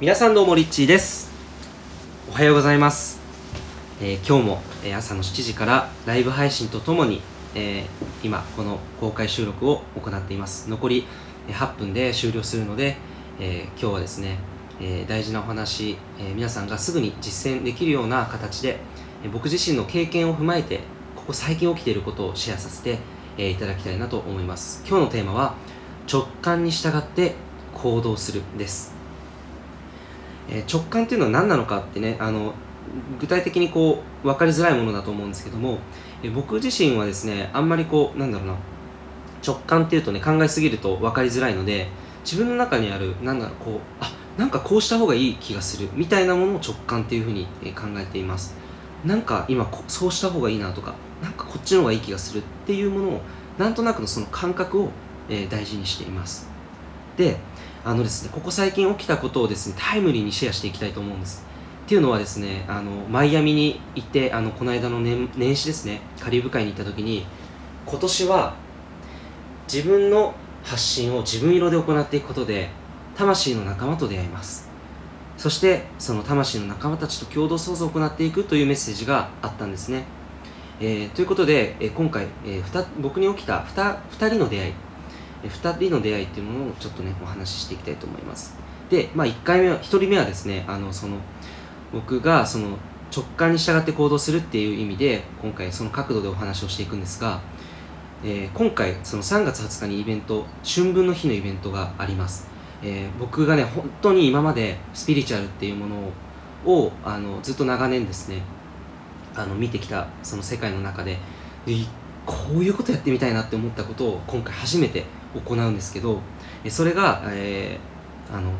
皆さんどうもリッチーです。おはようございます、えー今日も、え朝の7時からライブ配信とともに、えー今この公開収録を行っています。残り8分で終了するので、え今日はですね、え大事なお話、え皆さんがすぐに実践できるような形で、え僕自身の経験を踏まえてここ最近起きていることをシェアさせて、えいただきたいなと思います。今日のテーマは直感に従って行動するです。えー直感っていうのは何なのかってねあの具体的にこう分かりづらいものだと思うんですけども、えー僕自身はですねあんまりこうなんだろうな直感っていうとね考えすぎると分かりづらいので自分の中にあるなんだろうこうあなんかこうした方がいい気がするみたいなものを直感っていうふうに、考えています。なんか今こそうした方がいいなとかなんかこっちの方がいい気がするっていうものをなんとなくのその感覚を、えー大事にしています。であのですねここ最近起きたことをですねタイムリーにシェアしていきたいと思うんです。っていうのはですねあのマイアミに行ってあのこの間の年年始ですねカリブ海に行った時に今年は自分の発信を自分色で行っていくことで魂の仲間と出会います。そしてその魂の仲間たちと共同創造を行っていくというメッセージがあったんですね、えーということで、えー今回、えー僕に起きた 2, 2人の出会い2人の出会いっていうものをちょっとねお話ししていきたいと思います。で、まあ、1回目1人目はですねあのその僕がその直感に従って行動するっていう意味で今回その角度でお話をしていくんですが、えー今回その3月20日にイベント春分の日のイベントがあります、えー僕がね本当に今までスピリチュアルっていうものををあのずっと長年ですねあの見てきたその世界の中ででこういうことやってみたいなって思ったことを今回初めて行うんですけどそれが、えーあの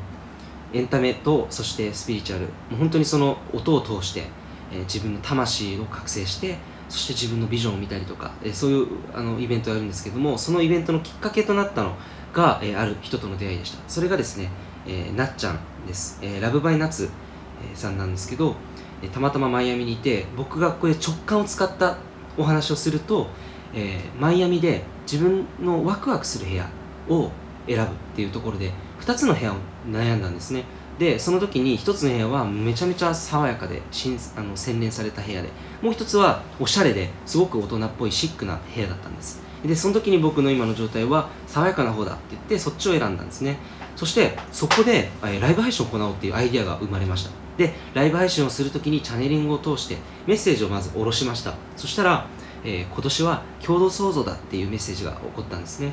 エンタメとそしてスピリチュアル。もう本当にその音を通して、えー自分の魂を覚醒してそして自分のビジョンを見たりとか、えーそういうあのイベントをやるんですけどもそのイベントのきっかけとなったのが、えある人との出会いでした。それがですね、えなっちゃんです、えラブバイナツ、さんなんですけど、えたまたまマイアミにいて僕がこれ直感を使ったお話をすると、えーマイアミで自分のワクワクする部屋を選ぶっていうところで2つの部屋を悩んだんですね。でその時に1つの部屋はめちゃめちゃ爽やかで新あの洗練された部屋でもう1つはおしゃれですごく大人っぽいシックな部屋だったんです。でその時に僕の今の状態は爽やかな方だって言ってそっちを選んだんですね。そしてそこで、えーライブ配信を行おうっていうアイディアが生まれました。でライブ配信をする時にチャネリングを通してメッセージをまず下ろしました。そしたら、えー今年は共同創造だっていうメッセージが起こったんですね。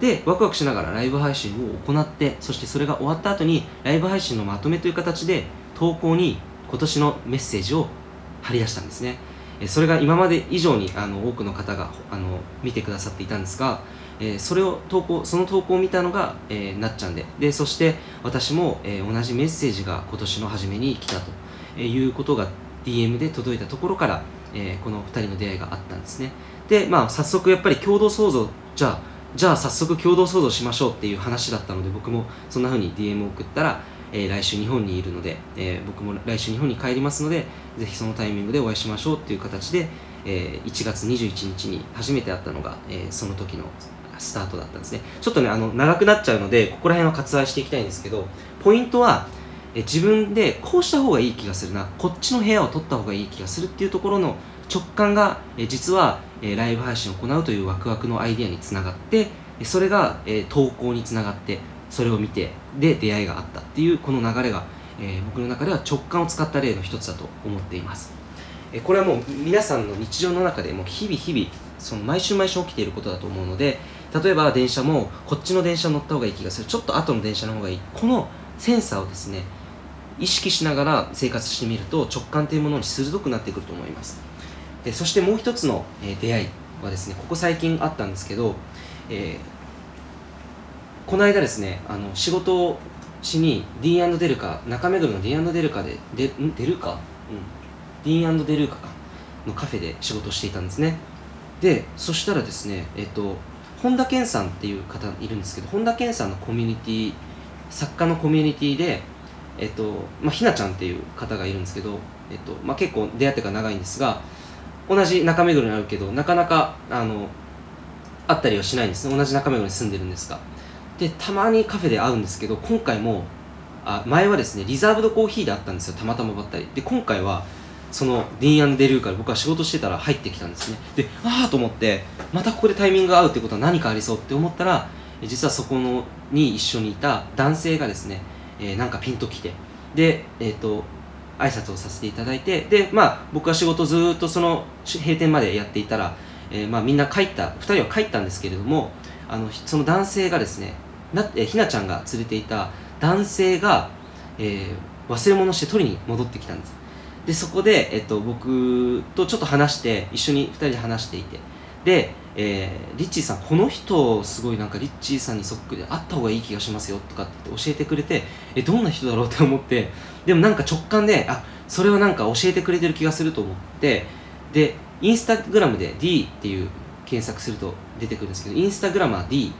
でワクワクしながらライブ配信を行ってそしてそれが終わった後にライブ配信のまとめという形で投稿に今年のメッセージを貼り出したんですね。それが今まで以上にあの多くの方があの見てくださっていたんですが、えーそれを投稿その投稿を見たのが、えーなっちゃんで。でそして私も、えー同じメッセージが今年の初めに来たということが DM で届いたところから、えーこの2人の出会いがあったんですね。でまあ早速やっぱり共同創造じゃあじゃあ早速共同創造しましょうっていう話だったので僕もそんな風に DM を送ったら、えー来週日本にいるので、えー僕も来週日本に帰りますのでぜひそのタイミングでお会いしましょうっていう形で、えー1月21日に初めて会ったのが、えその時のスタートだったんですね。ちょっとねあの長くなっちゃうのでここら辺は割愛していきたいんですけどポイントはえ自分でこうした方がいい気がするな。こっちの部屋を取った方がいい気がするっていうところの直感がえ実はえライブ配信を行うというワクワクのアイデアにつながってそれがえ投稿につながってそれを見てで出会いがあったっていうこの流れがえ僕の中では直感を使った例の一つだと思っています。えこれはもう皆さんの日常の中でもう日々日々その毎週毎週起きていることだと思うので例えば電車もこっちの電車乗った方がいい気がする。ちょっと後の電車の方がいい。このセンサーをですね意識しながら生活してみると直感というものに鋭くなってくると思います。でそしてもう一つの、え出会いはですねここ最近あったんですけど、えーこの間ですねあの仕事をしに D& デルカ中目黒の D& デルカででん？デルカ、うん、ディーンデルカか。のカフェで仕事をしていたんですね。でそしたらですねえっと本田健さんっていう方いるんですけど本田健さんのコミュニティ作家のコミュニティでえっとまあひなちゃんっていう方がいるんですけど、えっとまあ、結構出会ってから長いんですが同じ中目黒にあるけどなかなかあの会ったりはしないんですね。同じ中目黒に住んでるんですが。でたまにカフェで会うんですけど今回もあ前はですねリザーブドコーヒーであったんですよ。たまたまばったり。で今回はそのディーンデルーから僕は仕事してたら入ってきたんですね。でああと思ってまたここでタイミングが合うってことは何かありそうって思ったら実はそこのに一緒にいた男性がですね、えー、なんかピンときて。でえっ、ー、と挨拶をさせていただいて。でまあ僕は仕事ずっとその閉店までやっていたら、えー、まあみんな帰った2人は帰ったんですけれどもあのその男性がですねな、えひなちゃんが連れていた男性が、え、忘れ物して取りに戻ってきたんです。でそこで、えっと、僕とちょっと話して一緒に2人で話していて。で、えー、リッチーさんこの人すごいなんかリッチーさんにそっくりで会った方がいい気がしますよとかって教えてくれてえどんな人だろうって思ってでもなんか直感であそれはなんか教えてくれてる気がすると思ってでインスタグラムで D っていう検索すると出てくるんですけどインスタグラマー D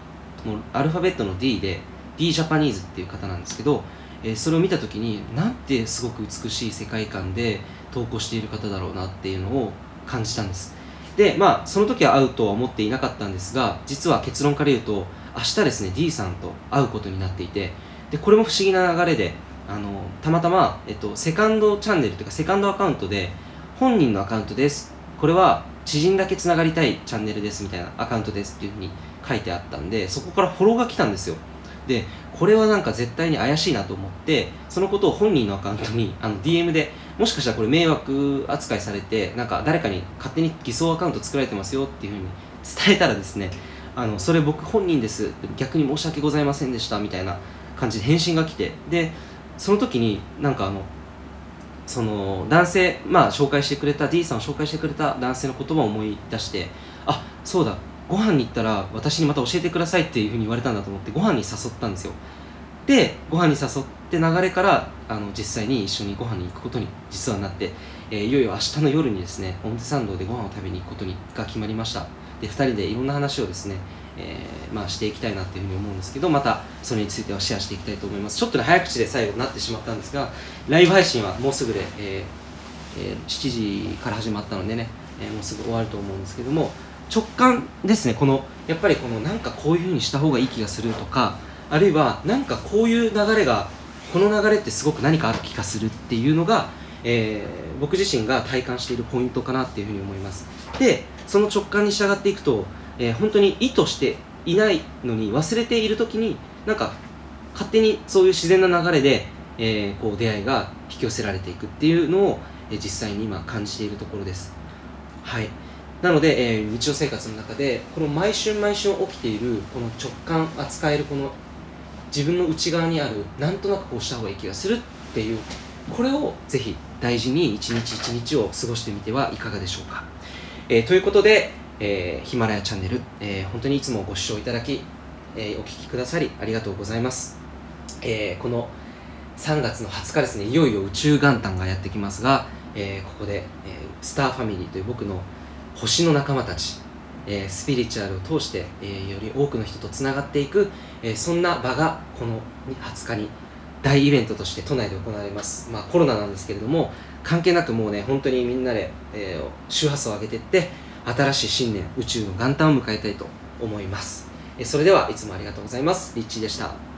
もうアルファベットの D で D ジャパニーズっていう方なんですけどえー、それを見た時になんてすごく美しい世界観で投稿している方だろうなっていうのを感じたんです。でまあその時は会うとは思っていなかったんですが実は結論から言うと明日ですね D さんと会うことになっていてでこれも不思議な流れであのたまたま、えっと、セカンドチャンネルというかセカンドアカウントで本人のアカウントです。これは知人だけつながりたいチャンネルですみたいなアカウントですっていうふうに書いてあったんでそこからフォローが来たんですよ。でこれはなんか絶対に怪しいなと思ってそのことを本人のアカウントにあの DM でもしかしたらこれ迷惑扱いされてなんか誰かに勝手に偽装アカウント作られてますよっていうふうに伝えたらですねあのそれ僕本人です。逆に申し訳ございませんでしたみたいな感じで返信が来てでその時になんかあのその男性まあ紹介してくれた D さんを紹介してくれた男性の言葉を思い出してあそうだご飯に行ったら私にまた教えてくださいっていうふうに言われたんだと思ってご飯に誘ったんですよ。でご飯に誘って流れからあの実際に一緒にご飯に行くことに実はなって、えー、いよいよ明日の夜にですね表参道でご飯を食べに行くことにが決まりました。で2人でいろんな話をですね、えー、まあ、していきたいなっていうふうに思うんですけどまたそれについてはシェアしていきたいと思います。ちょっとね早口で最後になってしまったんですがライブ配信はもうすぐで、えーえ7時から始まったのでね、えもうすぐ終わると思うんですけども直感ですねこのやっぱりこのなんかこういうふうにした方がいい気がするとかあるいはなんかこういう流れがこの流れってすごく何かある気がするっていうのが、えー、僕自身が体感しているポイントかなっていうふうに思います。でその直感に従っていくと、えー、本当に意図していないのに忘れている時になんか勝手にそういう自然な流れで、えー、こう出会いが引き寄せられていくっていうのを、え実際に今感じているところです。はい。なので、えー、日常生活の中でこの毎春毎春起きているこの直感扱えるこの自分の内側にあるなんとなくこうした方がいい気がするっていうこれをぜひ大事に一日一日を過ごしてみてはいかがでしょうか、えー、ということで、えー、ヒマラヤチャンネル、えー、本当にいつもご視聴いただき、えお聴きくださりありがとうございます、えこの3月の20日ですねいよいよ宇宙元旦がやってきますが、えここで、えスターファミリーという僕の星の仲間たち、え、スピリチュアルを通して、え、より多くの人とつながっていく、え、そんな場がこの20日に大イベントとして都内で行われます、まあ、コロナなんですけれども関係なくもうね本当にみんなで、え、周波数を上げていって新しい新年宇宙の元旦を迎えたいと思います、え、それではいつもありがとうございます。リッチーでした。